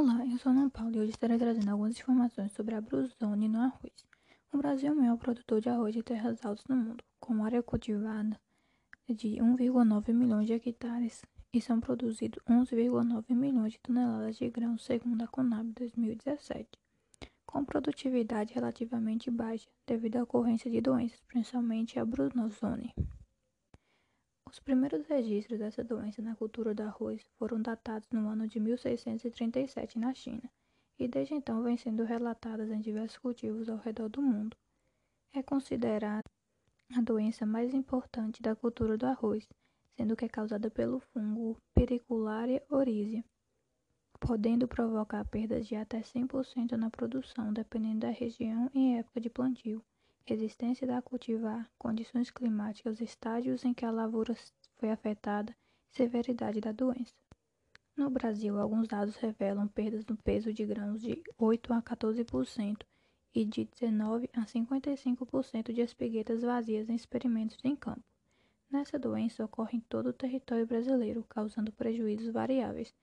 Olá, eu sou Ana Paula e hoje estarei trazendo algumas informações sobre a bruzone no arroz. O Brasil é o maior produtor de arroz de terras altas no mundo, com área cultivada de 1,9 milhões de hectares e são produzidos 11,9 milhões de toneladas de grãos, segundo a Conab 2017, com produtividade relativamente baixa devido à ocorrência de doenças, principalmente a brunozone. Os primeiros registros dessa doença na cultura do arroz foram datados no ano de 1637 na China, e desde então vem sendo relatadas em diversos cultivos ao redor do mundo. É considerada a doença mais importante da cultura do arroz, sendo que é causada pelo fungo Pericularia oryzia, podendo provocar perdas de até 100% na produção, dependendo da região e época de plantio resistência da cultivar, condições climáticas, estágios em que a lavoura foi afetada severidade da doença. No Brasil, alguns dados revelam perdas no peso de grãos de 8 a 14% e de 19 a 55% de espiguetas vazias em experimentos em campo. Nessa doença ocorre em todo o território brasileiro, causando prejuízos variáveis,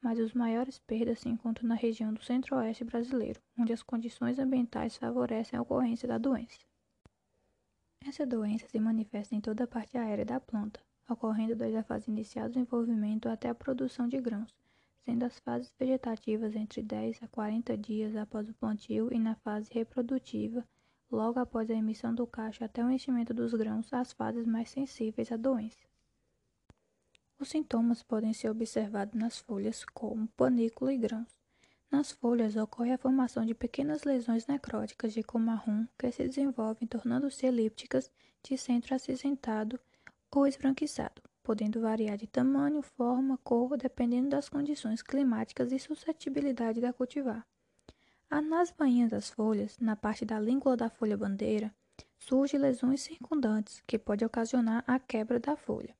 mas os maiores perdas se encontram na região do centro-oeste brasileiro, onde as condições ambientais favorecem a ocorrência da doença. Essa doença se manifesta em toda a parte aérea da planta, ocorrendo desde a fase inicial do desenvolvimento até a produção de grãos, sendo as fases vegetativas entre 10 a 40 dias após o plantio e na fase reprodutiva, logo após a emissão do cacho até o enchimento dos grãos, as fases mais sensíveis à doença. Os sintomas podem ser observados nas folhas, como panícula e grãos. Nas folhas ocorre a formação de pequenas lesões necróticas de cor marrom que se desenvolvem tornando-se elípticas de centro acinzentado ou esbranquiçado, podendo variar de tamanho, forma, cor, dependendo das condições climáticas e suscetibilidade da cultivar. Nas bainhas das folhas, na parte da língua da folha bandeira, surgem lesões circundantes que pode ocasionar a quebra da folha.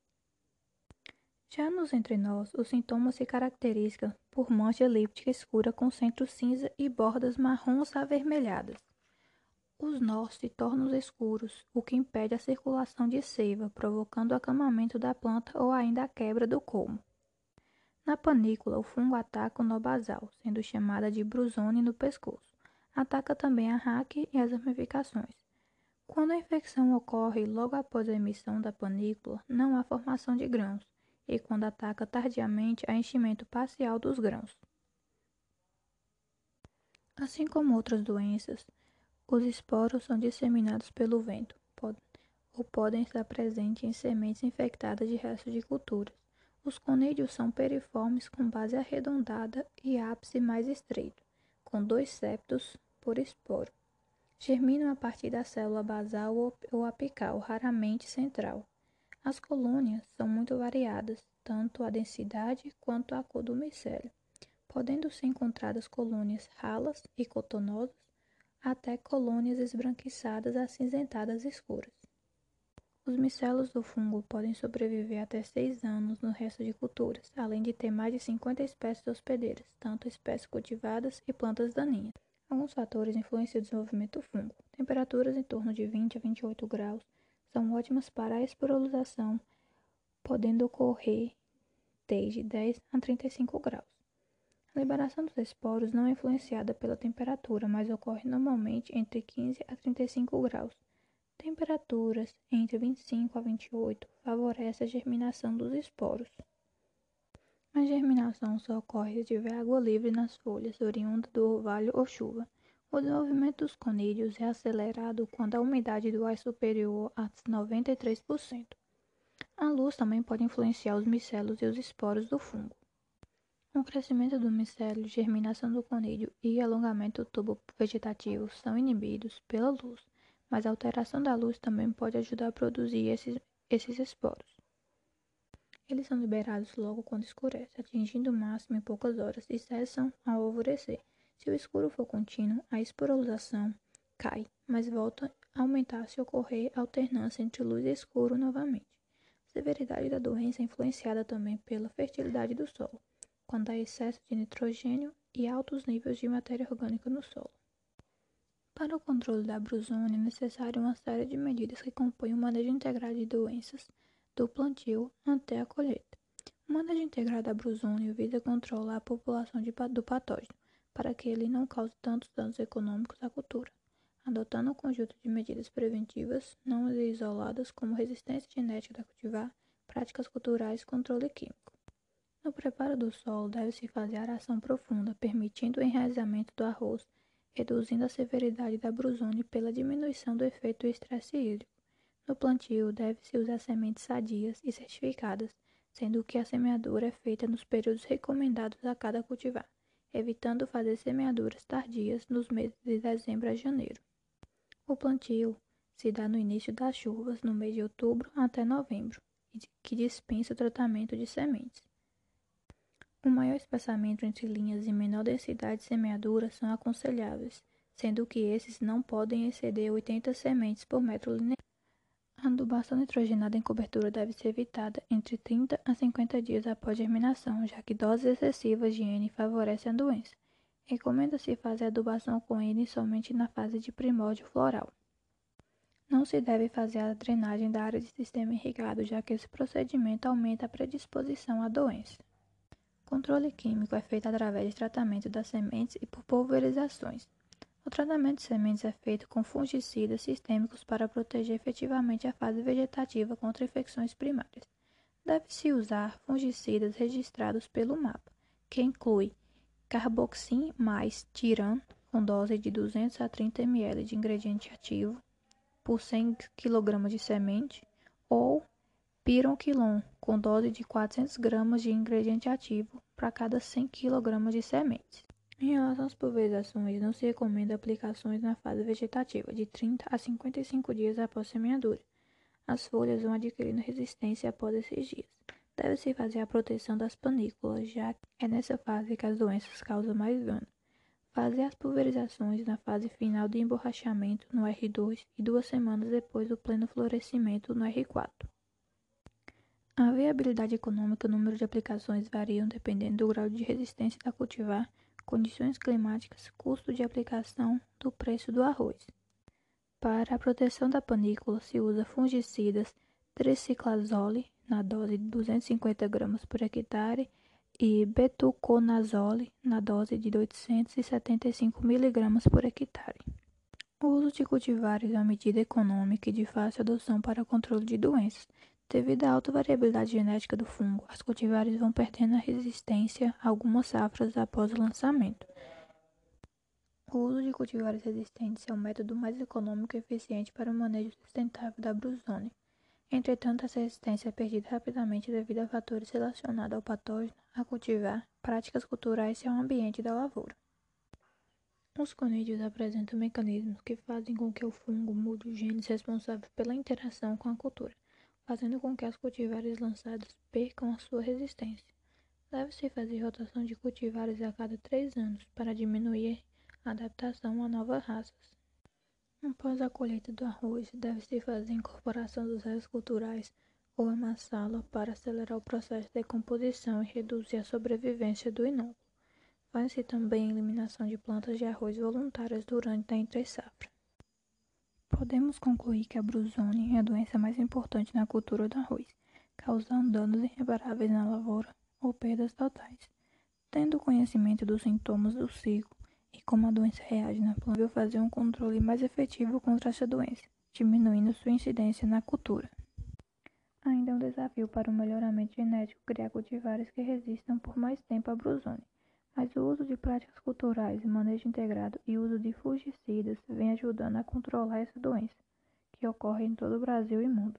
Já nos entrenós, os sintomas se caracterizam por mancha elíptica escura com centro cinza e bordas marrons avermelhadas. Os nós se tornam escuros, o que impede a circulação de seiva, provocando o acamamento da planta ou ainda a quebra do colmo. Na panícula, o fungo ataca o nó basal, sendo chamada de brusone no pescoço. Ataca também a raque e as ramificações. Quando a infecção ocorre logo após a emissão da panícula, não há formação de grãos e quando ataca tardiamente a enchimento parcial dos grãos. Assim como outras doenças, os esporos são disseminados pelo vento ou podem estar presentes em sementes infectadas de restos de culturas. Os conídeos são periformes com base arredondada e ápice mais estreito, com dois septos por esporo. Germinam a partir da célula basal ou apical, raramente central. As colônias são muito variadas, tanto a densidade quanto a cor do micélio, podendo ser encontradas colônias ralas e cotonosas, até colônias esbranquiçadas acinzentadas escuras. Os micelos do fungo podem sobreviver até seis anos no resto de culturas, além de ter mais de 50 espécies hospedeiras, tanto espécies cultivadas e plantas daninhas. Alguns fatores influenciam o desenvolvimento do fungo. Temperaturas em torno de 20 a 28 graus, são ótimas para a esporulização, podendo ocorrer desde 10 a 35 graus. A liberação dos esporos não é influenciada pela temperatura, mas ocorre normalmente entre 15 a 35 graus. Temperaturas entre 25 a 28 favorecem a germinação dos esporos. A germinação só ocorre se tiver água livre nas folhas, oriunda do orvalho ou chuva. O desenvolvimento dos conídeos é acelerado quando a umidade do ar é superior a 93%. A luz também pode influenciar os micelos e os esporos do fungo. O crescimento do micélio, germinação do conídeo e alongamento do tubo vegetativo são inibidos pela luz, mas a alteração da luz também pode ajudar a produzir esses, esses esporos. Eles são liberados logo quando escurece, atingindo o máximo em poucas horas e cessam ao alvorecer. Se o escuro for contínuo, a esporulação cai, mas volta a aumentar se ocorrer alternância entre luz e escuro novamente. A severidade da doença é influenciada também pela fertilidade do solo, quando há excesso de nitrogênio e altos níveis de matéria orgânica no solo. Para o controle da brusone é necessário uma série de medidas que compõem o manejo integrado de doenças do plantio até a colheita. O manejo integrado da brusônio visa controlar a população de, do patógeno, para que ele não cause tantos danos econômicos à cultura, adotando um conjunto de medidas preventivas não isoladas como resistência genética da cultivar, práticas culturais e controle químico. No preparo do solo deve-se fazer aração profunda, permitindo o enraizamento do arroz, reduzindo a severidade da brusone pela diminuição do efeito do estresse hídrico. No plantio, deve-se usar sementes sadias e certificadas, sendo que a semeadura é feita nos períodos recomendados a cada cultivar, evitando fazer semeaduras tardias nos meses de dezembro a janeiro. O plantio se dá no início das chuvas, no mês de outubro até novembro, que dispensa o tratamento de sementes. O maior espaçamento entre linhas e menor densidade de semeadura são aconselháveis, sendo que esses não podem exceder 80 sementes por metro linear. A adubação nitrogenada em cobertura deve ser evitada entre 30 a 50 dias após germinação, já que doses excessivas de N favorecem a doença. Recomenda-se fazer adubação com N somente na fase de primórdio floral. Não se deve fazer a drenagem da área de sistema irrigado, já que esse procedimento aumenta a predisposição à doença. Controle químico é feito através de tratamento das sementes e por pulverizações. O tratamento de sementes é feito com fungicidas sistêmicos para proteger efetivamente a fase vegetativa contra infecções primárias. Deve-se usar fungicidas registrados pelo MAPA, que inclui carboxim mais tiran, com dose de 200 a 30 ml de ingrediente ativo por 100 kg de semente, ou pironquilon, com dose de 400 gramas de ingrediente ativo para cada 100 kg de sementes. Em relação às pulverizações, não se recomenda aplicações na fase vegetativa, de 30 a 55 dias após semeadura. As folhas vão adquirindo resistência após esses dias. Deve-se fazer a proteção das panículas, já que é nessa fase que as doenças causam mais dano. Fazer as pulverizações na fase final de emborrachamento no R2 e duas semanas depois do pleno florescimento no R4. A viabilidade econômica e o número de aplicações variam dependendo do grau de resistência da cultivar, condições climáticas, custo de aplicação, do preço do arroz. Para a proteção da panícula se usa fungicidas triciclazole na dose de 250 gramas por hectare e betuconazole na dose de 875 mg por hectare. O uso de cultivares é uma medida econômica e de fácil adoção para o controle de doenças, Devido à alta variabilidade genética do fungo, as cultivares vão perdendo a resistência a algumas safras após o lançamento. O uso de cultivares resistentes é o método mais econômico e eficiente para o manejo sustentável da brusone. Entretanto, essa resistência é perdida rapidamente devido a fatores relacionados ao patógeno, a cultivar, práticas culturais e ao ambiente da lavoura. Os conídeos apresentam mecanismos que fazem com que o fungo mude os genes responsáveis pela interação com a cultura fazendo com que as cultivares lançadas percam a sua resistência. Deve-se fazer rotação de cultivares a cada três anos para diminuir a adaptação a novas raças. Após a colheita do arroz, deve-se fazer a incorporação dos restos culturais ou amassá-la para acelerar o processo de decomposição e reduzir a sobrevivência do inóculo. Faz-se também a eliminação de plantas de arroz voluntárias durante a entre-safra. Podemos concluir que a brusone é a doença mais importante na cultura do arroz, causando danos irreparáveis na lavoura ou perdas totais. Tendo conhecimento dos sintomas do ciclo e como a doença reage na planta, fazer um controle mais efetivo contra essa doença, diminuindo sua incidência na cultura. Ainda é um desafio para o melhoramento genético criar cultivares que resistam por mais tempo à brusone mas o uso de práticas culturais, manejo integrado e uso de fungicidas vem ajudando a controlar essa doença, que ocorre em todo o Brasil e mundo.